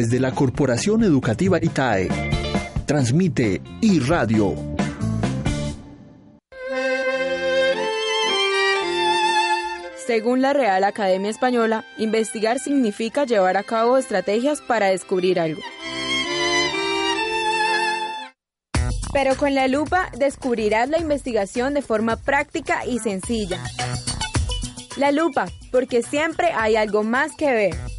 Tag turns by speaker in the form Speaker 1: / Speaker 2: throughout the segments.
Speaker 1: Desde la Corporación Educativa ITAE, transmite iRadio.
Speaker 2: Según la Real Academia Española, investigar significa llevar a cabo estrategias para descubrir algo. Pero con la lupa descubrirás la investigación de forma práctica y sencilla. La lupa, porque siempre hay algo más que ver.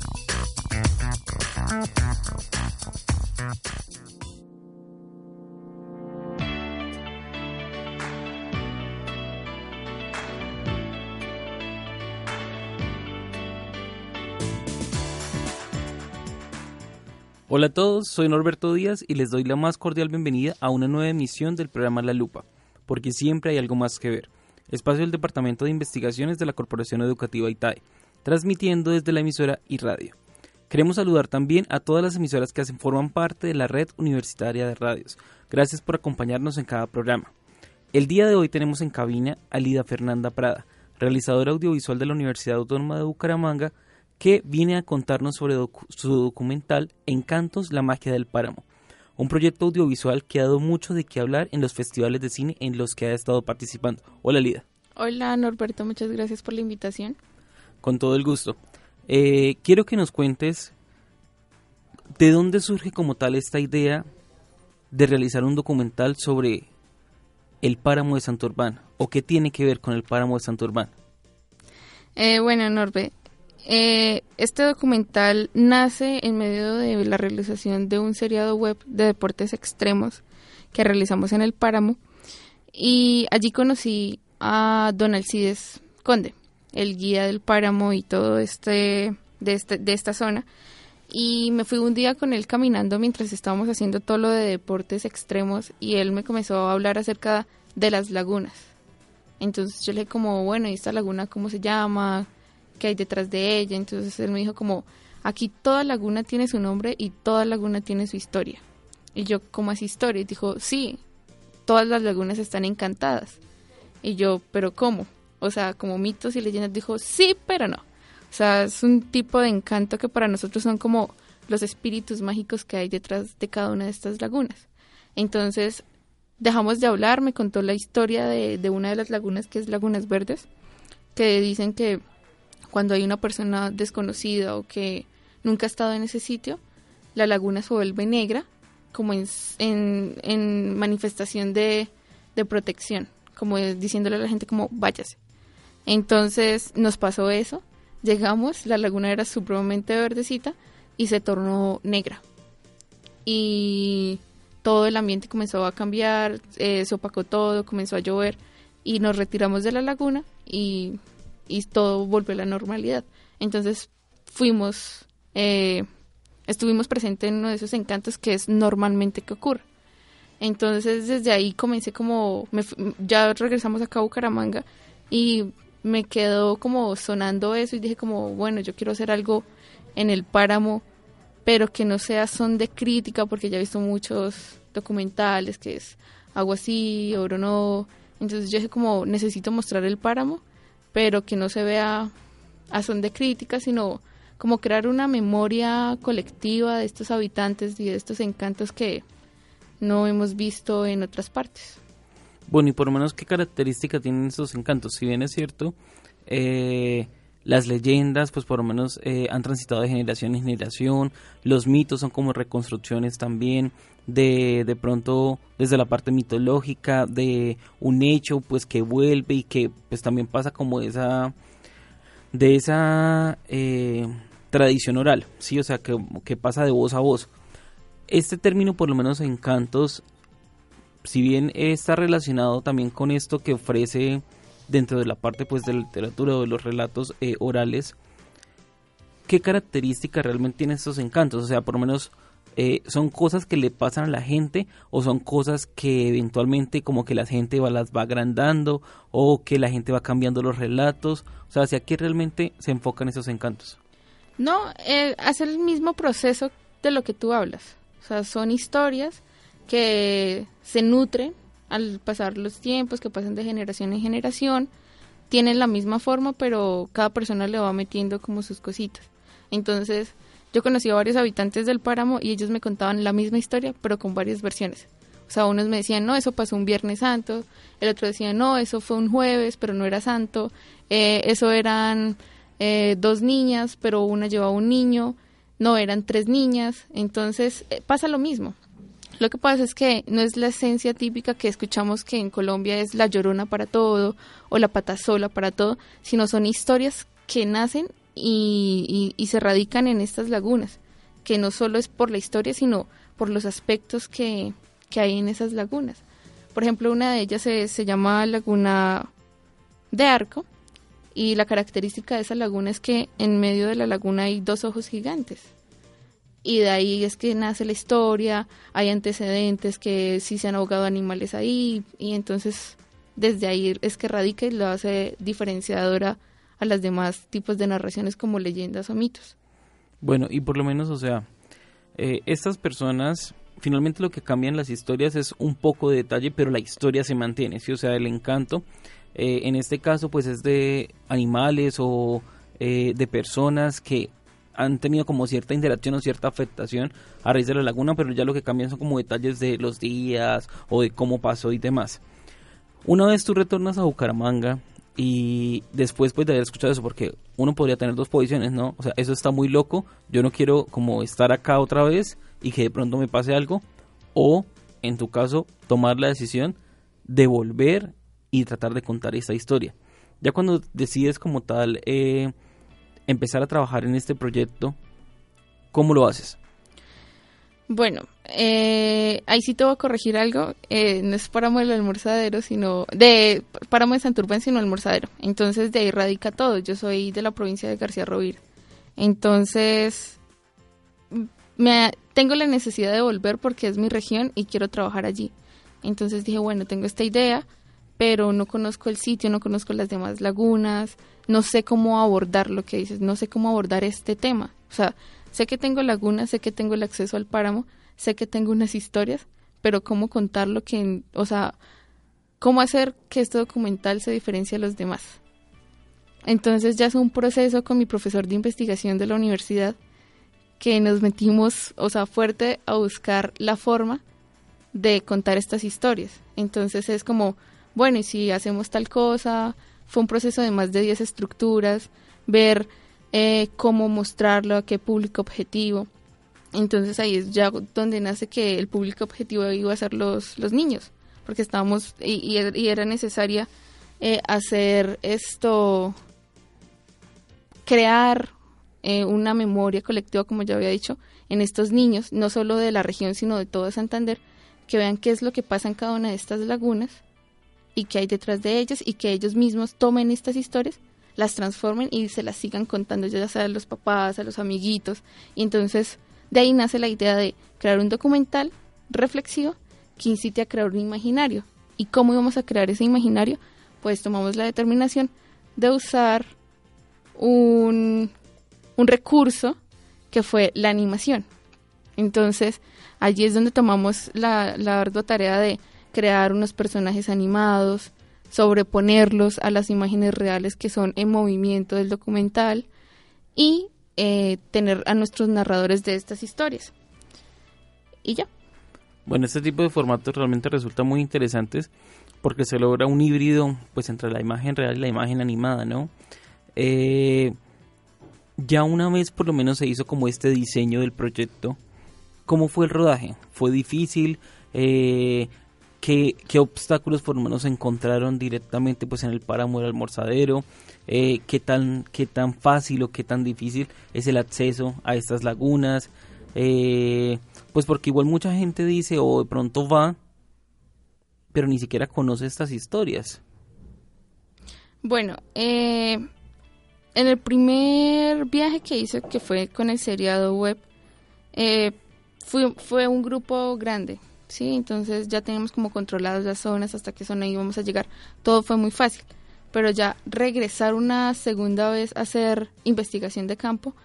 Speaker 3: Hola a todos, soy Norberto Díaz y les doy la más cordial bienvenida a una nueva emisión del programa La Lupa, porque siempre hay algo más que ver. Espacio del Departamento de Investigaciones de la Corporación Educativa ITAE, transmitiendo desde la emisora y radio. Queremos saludar también a todas las emisoras que hacen forman parte de la red universitaria de radios. Gracias por acompañarnos en cada programa. El día de hoy tenemos en cabina a Lida Fernanda Prada, realizadora audiovisual de la Universidad Autónoma de Bucaramanga, que viene a contarnos sobre su documental Encantos, la magia del páramo, un proyecto audiovisual que ha dado mucho de qué hablar en los festivales de cine en los que ha estado participando. Hola Lida.
Speaker 4: Hola Norberto, muchas gracias por la invitación.
Speaker 3: Con todo el gusto. Eh, quiero que nos cuentes de dónde surge como tal esta idea de realizar un documental sobre el páramo de Santurbán o qué tiene que ver con el páramo de Santurbán.
Speaker 4: Eh, bueno, Norbe, eh, este documental nace en medio de la realización de un seriado web de deportes extremos que realizamos en el páramo y allí conocí a Don Alcides Conde, el guía del páramo y todo este de, este, de esta zona y me fui un día con él caminando mientras estábamos haciendo todo lo de deportes extremos y él me comenzó a hablar acerca de las lagunas. Entonces yo le dije como, bueno, ¿y esta laguna cómo se llama? Que hay detrás de ella. Entonces él me dijo como, aquí toda laguna tiene su nombre y toda laguna tiene su historia. Y yo, ¿cómo es historia? Y dijo, sí, todas las lagunas están encantadas. Y yo, ¿pero cómo? O sea, como mitos y leyendas, dijo, sí, pero no. O sea, es un tipo de encanto que para nosotros son como los espíritus mágicos que hay detrás de cada una de estas lagunas. Entonces, dejamos de hablar, me contó la historia de, de una de las lagunas que es Lagunas Verdes, que dicen que cuando hay una persona desconocida o que nunca ha estado en ese sitio, la laguna se vuelve negra como en, en, manifestación de, de, protección, como diciéndole a la gente como váyase. Entonces nos pasó eso, llegamos, la laguna era supremamente verdecita y se tornó negra. Y todo el ambiente comenzó a cambiar, eh, se opacó todo, comenzó a llover y nos retiramos de la laguna y y todo volvió a la normalidad. Entonces fuimos, eh, estuvimos presentes en uno de esos encantos que es normalmente que ocurre. Entonces desde ahí comencé como, ya regresamos acá a Bucaramanga y me quedó como sonando eso y dije como, bueno, yo quiero hacer algo en el páramo, pero que no sea son de crítica porque ya he visto muchos documentales que es agua así, oro no. Entonces yo dije como, necesito mostrar el páramo pero que no se vea a son de crítica, sino como crear una memoria colectiva de estos habitantes y de estos encantos que no hemos visto en otras partes.
Speaker 3: Bueno, y por lo menos qué característica tienen esos encantos. Si bien es cierto, eh, las leyendas, pues por lo menos eh, han transitado de generación en generación, los mitos son como reconstrucciones también de, de pronto desde la parte mitológica de un hecho pues que vuelve y que pues también pasa como esa de esa eh, tradición oral, sí, o sea que, que pasa de voz a voz. Este término por lo menos en cantos si bien está relacionado también con esto que ofrece dentro de la parte pues de la literatura o de los relatos eh, orales, ¿qué características realmente tienen estos encantos? O sea, por lo menos eh, son cosas que le pasan a la gente o son cosas que eventualmente como que la gente va, las va agrandando o que la gente va cambiando los relatos. O sea, ¿hacia qué realmente se enfocan esos encantos?
Speaker 4: No, eh, el mismo proceso de lo que tú hablas. O sea, son historias que se nutren al pasar los tiempos, que pasan de generación en generación, tienen la misma forma, pero cada persona le va metiendo como sus cositas. Entonces, yo conocí a varios habitantes del páramo y ellos me contaban la misma historia, pero con varias versiones. O sea, unos me decían, no, eso pasó un Viernes Santo, el otro decía, no, eso fue un jueves, pero no era santo, eh, eso eran eh, dos niñas, pero una llevaba un niño, no, eran tres niñas, entonces eh, pasa lo mismo. Lo que pasa es que no es la esencia típica que escuchamos que en Colombia es la llorona para todo o la pata sola para todo, sino son historias que nacen y, se radican en estas lagunas, que no solo es por la historia, sino por los aspectos que, hay en esas lagunas. Por ejemplo, una de ellas se, se llama Laguna de Arco y la característica de esa laguna es que en medio de la laguna hay dos ojos gigantes y de ahí es que nace la historia, hay antecedentes que sí se han ahogado animales ahí y entonces desde ahí es que radica y lo hace diferenciadora a las demás tipos de narraciones como leyendas o mitos.
Speaker 3: Bueno, y por lo menos, o sea, eh, estas personas finalmente lo que cambian las historias es un poco de detalle, pero la historia se mantiene, ¿sí? O sea, el encanto, eh, en este caso, pues es de animales o eh, de personas que han tenido como cierta interacción o cierta afectación a raíz de la laguna, pero ya lo que cambian son como detalles de los días o de cómo pasó y demás. Una vez tú retornas a Bucaramanga y después pues de haber escuchado eso, porque uno podría tener dos posiciones, ¿no? O sea, eso está muy loco, yo no quiero como estar acá otra vez y que de pronto me pase algo, o en tu caso tomar la decisión de volver y tratar de contar esa historia. Ya cuando decides como tal eh, empezar a trabajar en este proyecto, ¿cómo lo haces?
Speaker 4: Bueno, eh, ahí sí te voy a corregir algo. Eh, no es Páramo del Almorzadero, sino de Páramo de Santurbán, sino Almorzadero. Entonces de ahí radica todo. Yo soy de la provincia de García Rovira. Entonces me, tengo la necesidad de volver porque es mi región y quiero trabajar allí. Entonces dije, bueno, tengo esta idea, pero no conozco el sitio, no conozco las demás lagunas, no sé cómo abordar lo que dices, no sé cómo abordar este tema. O sea, sé que tengo lagunas, sé que tengo el acceso al páramo, sé que tengo unas historias, pero cómo contarlo que, o sea, cómo hacer que este documental se diferencie a los demás. Entonces ya es un proceso con mi profesor de investigación de la universidad que nos metimos, o sea, fuerte a buscar la forma de contar estas historias. Entonces es como, bueno, y si hacemos tal cosa, fue un proceso de más de 10 estructuras, ver eh, cómo mostrarlo, a qué público objetivo. Entonces ahí es ya donde nace que el público objetivo iba a ser los, los niños, porque estábamos y, era necesaria eh, hacer esto, crear eh, una memoria colectiva, como ya había dicho, en estos niños, no solo de la región, sino de todo Santander, que vean qué es lo que pasa en cada una de estas lagunas y qué hay detrás de ellas y que ellos mismos tomen estas historias, las transformen y se las sigan contando ya sea a los papás, a los amiguitos. Y entonces de ahí nace la idea de crear un documental reflexivo que incite a crear un imaginario. ¿Y cómo íbamos a crear ese imaginario? Pues tomamos la determinación de usar un, un recurso que fue la animación. Entonces, allí es donde tomamos la, la ardua tarea de crear unos personajes animados, sobreponerlos a las imágenes reales que son en movimiento del documental y eh, tener a nuestros narradores de estas historias. Y ya.
Speaker 3: Bueno, este tipo de formatos realmente resulta muy interesantes porque se logra un híbrido pues entre la imagen real y la imagen animada, ¿no? Eh, ya una vez por lo menos se hizo como este diseño del proyecto. ¿Cómo fue el rodaje? ¿Fue difícil? Eh, ¿Qué, obstáculos por lo menos encontraron directamente pues en el páramo del almorzadero? Eh, ¿qué, tan, ¿Qué tan fácil o qué tan difícil es el acceso a estas lagunas? Eh, pues porque igual mucha gente dice o de pronto va pero ni siquiera conoce estas historias.
Speaker 4: Bueno, eh, en el primer viaje que hice, que fue con el seriado web, eh, fue, fue un grupo grande, ¿sí? Entonces ya teníamos como controladas las zonas, hasta qué zona íbamos a llegar. Todo fue muy fácil. Pero ya regresar una segunda vez a hacer investigación de campo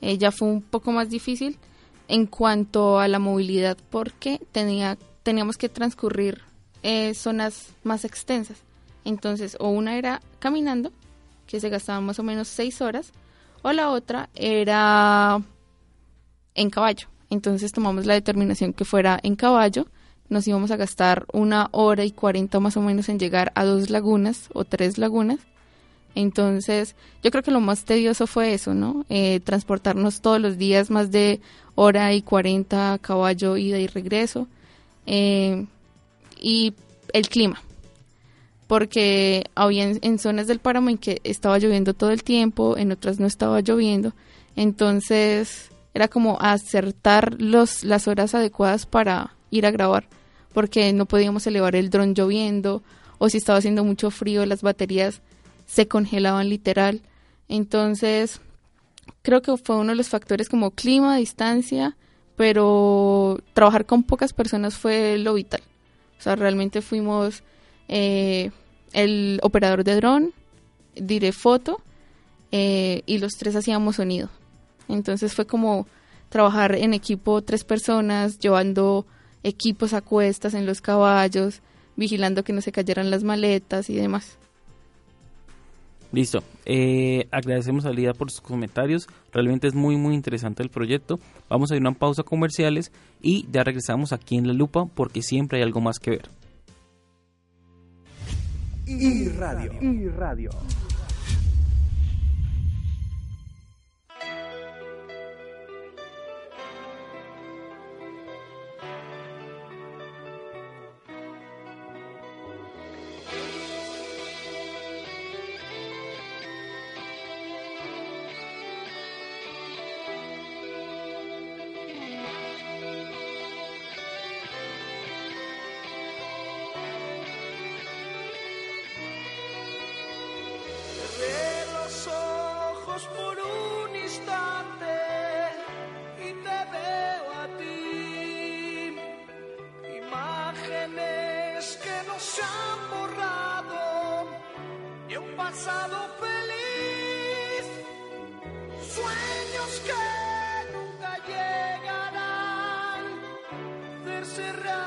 Speaker 4: eh, ya fue un poco más difícil en cuanto a la movilidad porque tenía, teníamos que transcurrir eh, zonas más extensas. Entonces, o una era caminando, que se gastaban más o menos seis horas, o la otra era en caballo. Entonces tomamos la determinación que fuera en caballo. Nos íbamos a gastar una hora y cuarenta más o menos en llegar a dos lagunas o tres lagunas. Entonces, yo creo que lo más tedioso fue eso, ¿no? Eh, transportarnos todos los días más de hora y cuarenta caballo, ida y regreso. Eh, y el clima, porque había en, zonas del páramo en que estaba lloviendo todo el tiempo, en otras no estaba lloviendo, entonces era como acertar los, las horas adecuadas para ir a grabar, porque no podíamos elevar el dron lloviendo, o si estaba haciendo mucho frío, las baterías se congelaban literal, entonces creo que fue uno de los factores como clima, distancia, pero trabajar con pocas personas fue lo vital. O sea, realmente fuimos eh, el operador de dron, diré foto, eh, y los tres hacíamos sonido. Entonces fue como trabajar en equipo tres personas, llevando equipos a cuestas en los caballos, vigilando que no se cayeran las maletas y demás.
Speaker 3: Listo. Eh, agradecemos a Lida por sus comentarios. Realmente es muy, muy interesante el proyecto. Vamos a ir a una pausa comerciales y ya regresamos aquí en La Lupa porque siempre hay algo más que ver.
Speaker 1: Y radio. Y radio. se han borrado de un pasado feliz, sueños que nunca llegarán a.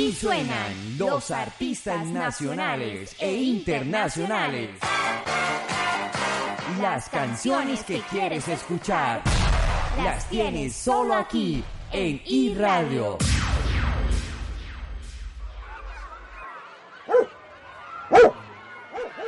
Speaker 5: Aquí suenan los artistas nacionales e internacionales. Las canciones que quieres escuchar las tienes solo aquí en iRadio.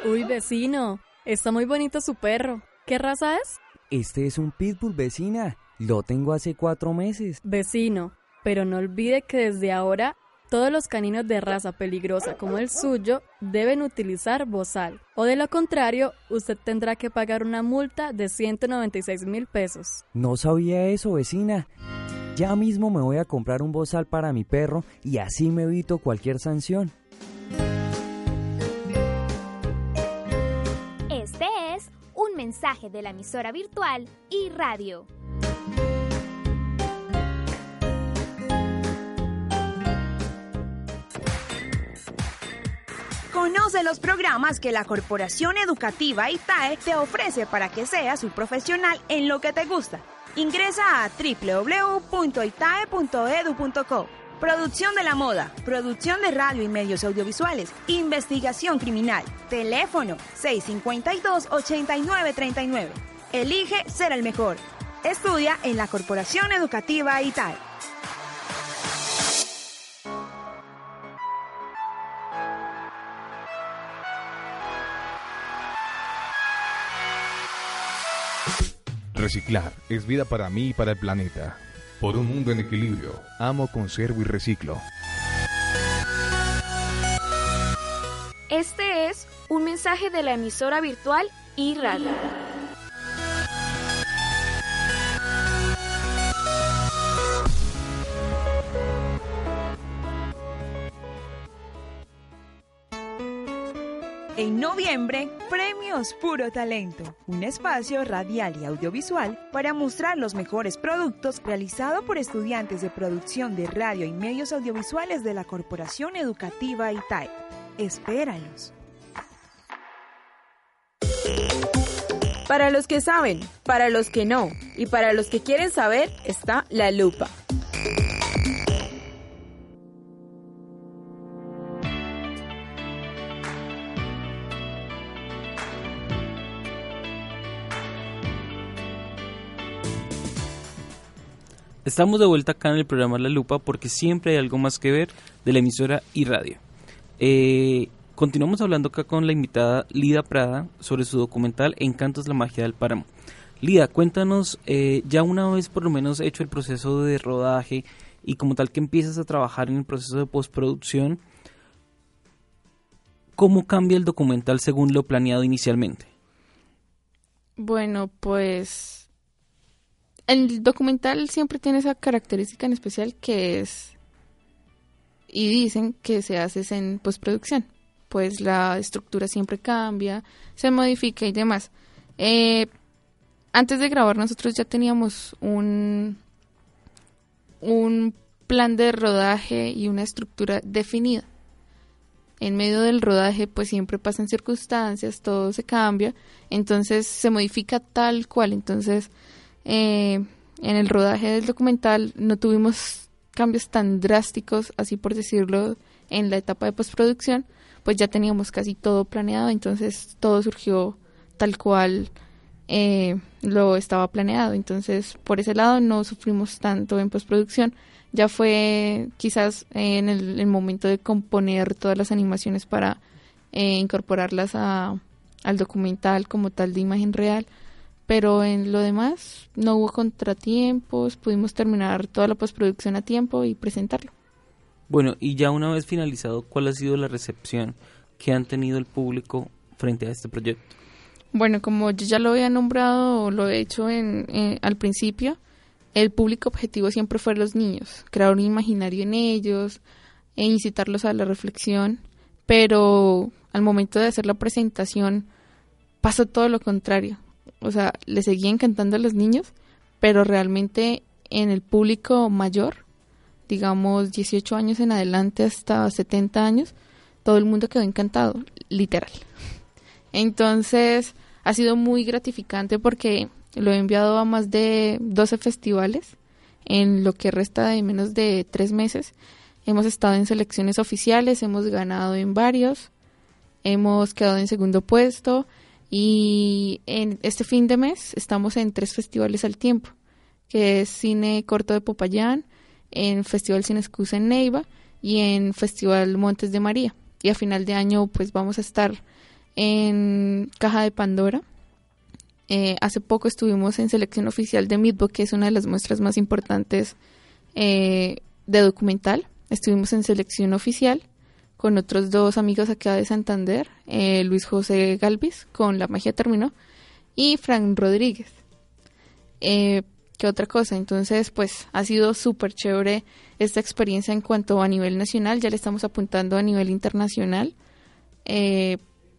Speaker 6: Uy, vecino, está muy bonito su perro. ¿Qué raza es?
Speaker 7: Este es un pitbull, vecina. Lo tengo hace cuatro meses.
Speaker 6: Vecino, pero no olvide que desde ahora todos los caninos de raza peligrosa como el suyo deben utilizar bozal, o de lo contrario, usted tendrá que pagar una multa de 196 mil pesos.
Speaker 7: No sabía eso, vecina. Ya mismo me voy a comprar un bozal para mi perro y así me evito cualquier sanción.
Speaker 8: Este es un mensaje de la emisora virtual y radio.
Speaker 9: Conoce los programas que la Corporación Educativa ITAE te ofrece para que seas un profesional en lo que te gusta. Ingresa a www.itae.edu.co. Producción de la moda, producción de radio y medios audiovisuales, investigación criminal, teléfono 652-8939. Elige ser el mejor. Estudia en la Corporación Educativa ITAE.
Speaker 10: Reciclar es vida para mí y para el planeta. Por un mundo en equilibrio, amo, conservo y reciclo.
Speaker 8: Este es un mensaje de la emisora virtual y radio.
Speaker 9: En noviembre, Premios Puro Talento, un espacio radial y audiovisual para mostrar los mejores productos realizado por estudiantes de producción de radio y medios audiovisuales de la Corporación Educativa ITAE. Espéralos.
Speaker 2: Para los que saben, para los que no y para los que quieren saber está la lupa.
Speaker 3: Estamos de vuelta acá en el programa La Lupa porque siempre hay algo más que ver de la emisora y radio. Eh, continuamos hablando acá con la invitada Lida Prada sobre su documental Encantos la magia del páramo. Lida, cuéntanos, eh, ya una vez por lo menos hecho el proceso de rodaje y como tal que empiezas a trabajar en el proceso de postproducción, ¿cómo cambia el documental según lo planeado inicialmente?
Speaker 4: Bueno, pues el documental siempre tiene esa característica en especial que es y dicen que se hace en postproducción pues la estructura siempre cambia se modifica y demás. Eh, antes de grabar nosotros ya teníamos un un plan de rodaje y una estructura definida. En medio del rodaje pues siempre pasan circunstancias todo se cambia entonces se modifica tal cual. Entonces eh, en el rodaje del documental no tuvimos cambios tan drásticos, así por decirlo, en la etapa de postproducción, pues ya teníamos casi todo planeado, entonces todo surgió tal cual eh, lo estaba planeado. Entonces, por ese lado no sufrimos tanto en postproducción. Ya fue quizás en el, momento de componer todas las animaciones para eh, incorporarlas a, al documental como tal de imagen real pero en lo demás no hubo contratiempos, pudimos terminar toda la postproducción a tiempo y presentarlo.
Speaker 3: Bueno, y ya una vez finalizado, ¿cuál ha sido la recepción que han tenido el público frente a este proyecto?
Speaker 4: Bueno, como yo ya lo había nombrado, lo he hecho en, al principio, el público objetivo siempre fue los niños, crear un imaginario en ellos e incitarlos a la reflexión, pero al momento de hacer la presentación pasó todo lo contrario o sea, le seguía encantando a los niños, pero realmente en el público mayor, digamos 18 años en adelante hasta 70 años, todo el mundo quedó encantado, literal. Entonces, ha sido muy gratificante porque lo he enviado a más de 12 festivales en lo que resta de menos de tres meses. Hemos estado en selecciones oficiales, hemos ganado en varios, hemos quedado en segundo puesto y en este fin de mes estamos en tres festivales al tiempo, que es Cine Corto de Popayán, en Festival Cine Excusa en Neiva y en Festival Montes de María. Y a final de año pues vamos a estar en Caja de Pandora. Eh, hace poco estuvimos en selección oficial de Midbook, que es una de las muestras más importantes eh, de documental. Estuvimos en selección oficial con otros dos amigos acá de Santander, eh, Luis José Galvis con La Magia Terminó y Frank Rodríguez. ¿Qué otra cosa? Entonces, pues ha sido súper chévere esta experiencia en cuanto a nivel nacional, ya le estamos apuntando a nivel internacional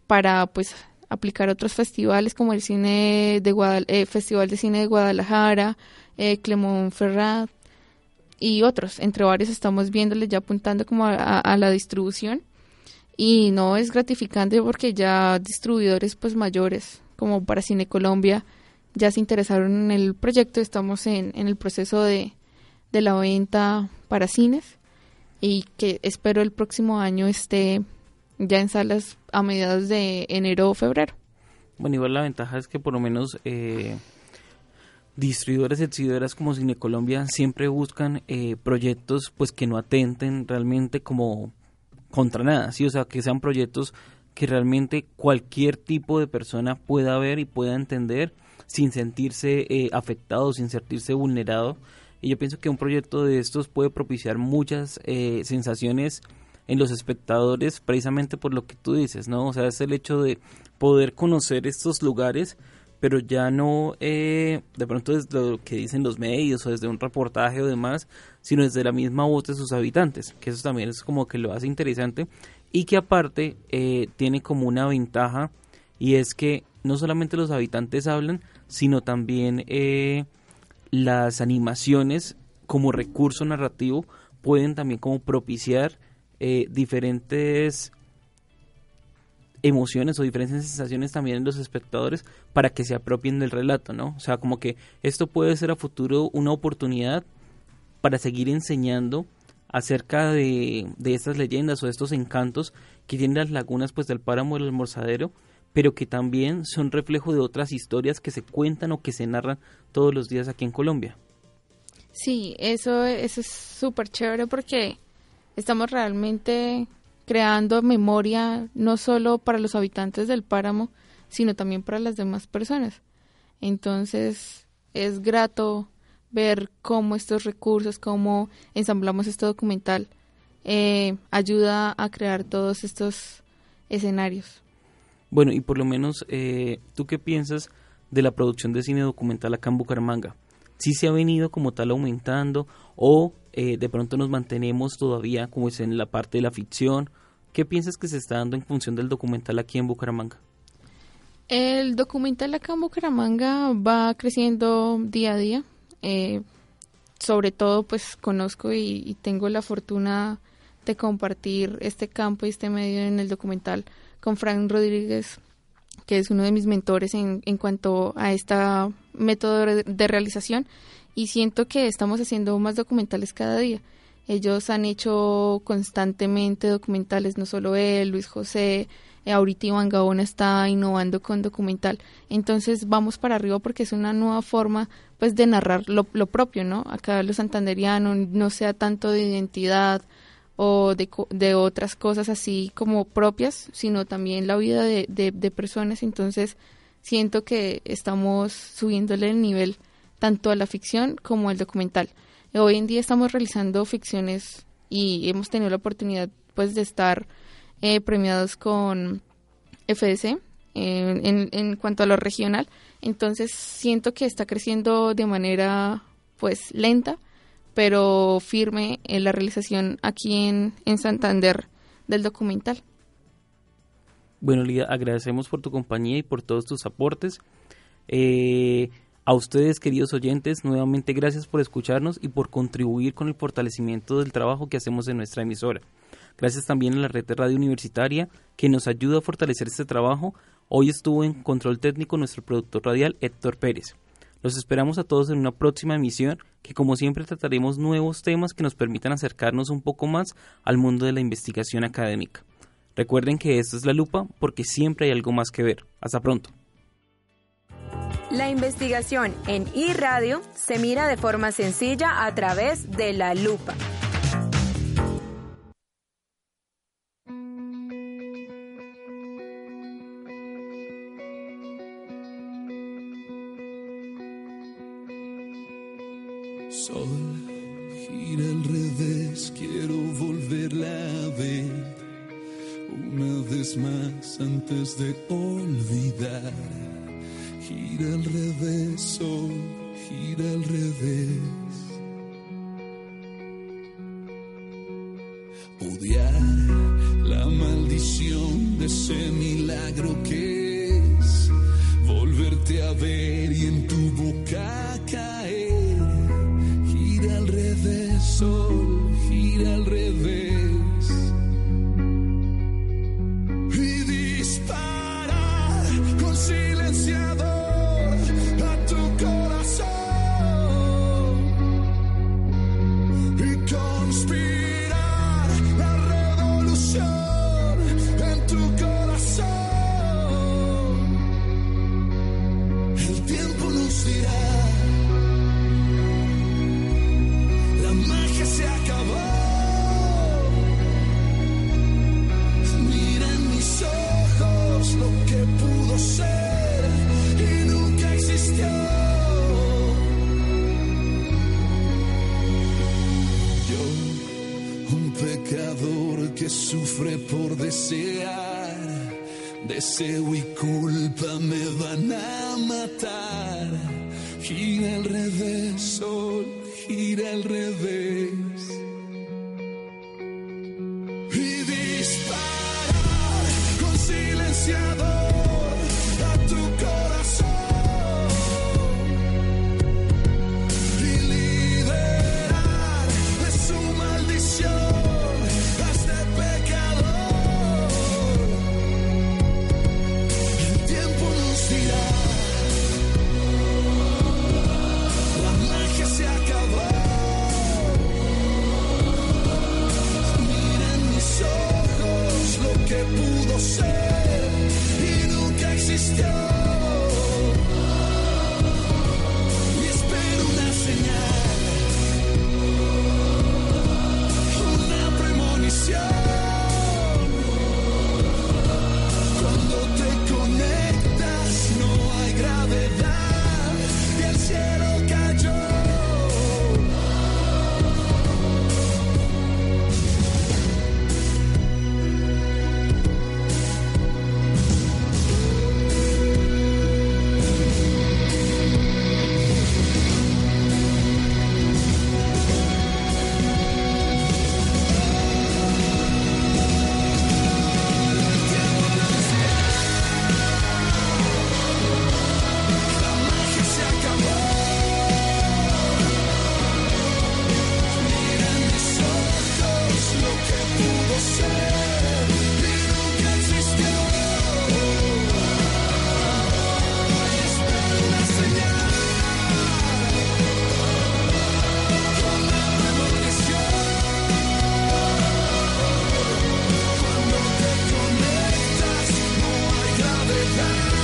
Speaker 4: para pues aplicar otros festivales como el cine de eh, Festival de Cine de Guadalajara, eh, Clemón Ferrat y otros, entre varios estamos viéndole ya apuntando como a, la distribución. Y no es gratificante porque ya distribuidores pues mayores como para Cine Colombia ya se interesaron en el proyecto, estamos en, en el proceso de, de la venta para cines y que espero el próximo año esté ya en salas a mediados de enero o febrero.
Speaker 3: Bueno, igual la ventaja es que por lo menos eh, distribuidores y como Cine Colombia siempre buscan eh, proyectos pues que no atenten realmente como contra nada, ¿sí? o sea, que sean proyectos que realmente cualquier tipo de persona pueda ver y pueda entender sin sentirse eh, afectado, sin sentirse vulnerado. Y yo pienso que un proyecto de estos puede propiciar muchas eh, sensaciones en los espectadores precisamente por lo que tú dices, ¿no? O sea, es el hecho de poder conocer estos lugares, pero ya no eh, de pronto desde lo que dicen los medios o desde un reportaje o demás, sino desde la misma voz de sus habitantes, que eso también es como que lo hace interesante y que aparte eh, tiene como una ventaja y es que no solamente los habitantes hablan, sino también eh, las animaciones como recurso narrativo pueden también como propiciar eh, diferentes emociones o diferentes sensaciones también en los espectadores para que se apropien del relato, ¿no? O sea, como que esto puede ser a futuro una oportunidad para seguir enseñando acerca de, de estas leyendas o de estos encantos que tienen las lagunas pues del páramo del almorzadero, pero que también son reflejo de otras historias que se cuentan o que se narran todos los días aquí en Colombia.
Speaker 4: Sí, eso, eso es súper chévere porque Estamos realmente creando memoria no solo para los habitantes del páramo, sino también para las demás personas. Entonces, es grato ver cómo estos recursos, cómo ensamblamos este documental, eh, ayuda a crear todos estos escenarios.
Speaker 3: Bueno, y por lo menos, eh, ¿tú qué piensas de la producción de cine documental acá en Bucaramanga? ¿Sí se ha venido como tal aumentando o eh, de pronto nos mantenemos todavía como es en la parte de la ficción. ¿Qué piensas que se está dando en función del documental aquí en Bucaramanga?
Speaker 4: El documental acá en Bucaramanga va creciendo día a día. Eh, sobre todo, pues conozco y, tengo la fortuna de compartir este campo y este medio en el documental con Frank Rodríguez, que es uno de mis mentores en, en cuanto a este método de realización y siento que estamos haciendo más documentales cada día. Ellos han hecho constantemente documentales, no solo él, Luis José, eh, ahorita Iván Gaona está innovando con documental. Entonces vamos para arriba porque es una nueva forma pues de narrar lo, propio, ¿no? Acá lo santanderiano no sea tanto de identidad o de, de, otras cosas así como propias, sino también la vida de, de, de personas. Entonces siento que estamos subiéndole el nivel tanto a la ficción como al documental. Hoy en día estamos realizando ficciones y hemos tenido la oportunidad pues de estar eh, premiados con FDC en, cuanto a lo regional. Entonces siento que está creciendo de manera pues lenta, pero firme en la realización aquí en, en Santander del documental.
Speaker 3: Bueno, Lida, agradecemos por tu compañía y por todos tus aportes. Eh, a ustedes, queridos oyentes, nuevamente gracias por escucharnos y por contribuir con el fortalecimiento del trabajo que hacemos en nuestra emisora. Gracias también a la red de radio universitaria que nos ayuda a fortalecer este trabajo. Hoy estuvo en control técnico nuestro productor radial Héctor Pérez. Los esperamos a todos en una próxima emisión que como siempre trataremos nuevos temas que nos permitan acercarnos un poco más al mundo de la investigación académica. Recuerden que esto es La Lupa porque siempre hay algo más que ver. Hasta pronto.
Speaker 2: La investigación en iRadio se mira de forma sencilla a través de la lupa.
Speaker 11: Sol, gira al revés, quiero volverla a ver una vez más antes de olvidar. Milagro que es volverte a ver y en tu boca caer. Gira al revés, matar. Gira al revés, sol, gira al revés. Y disparar con silenciador nunca time.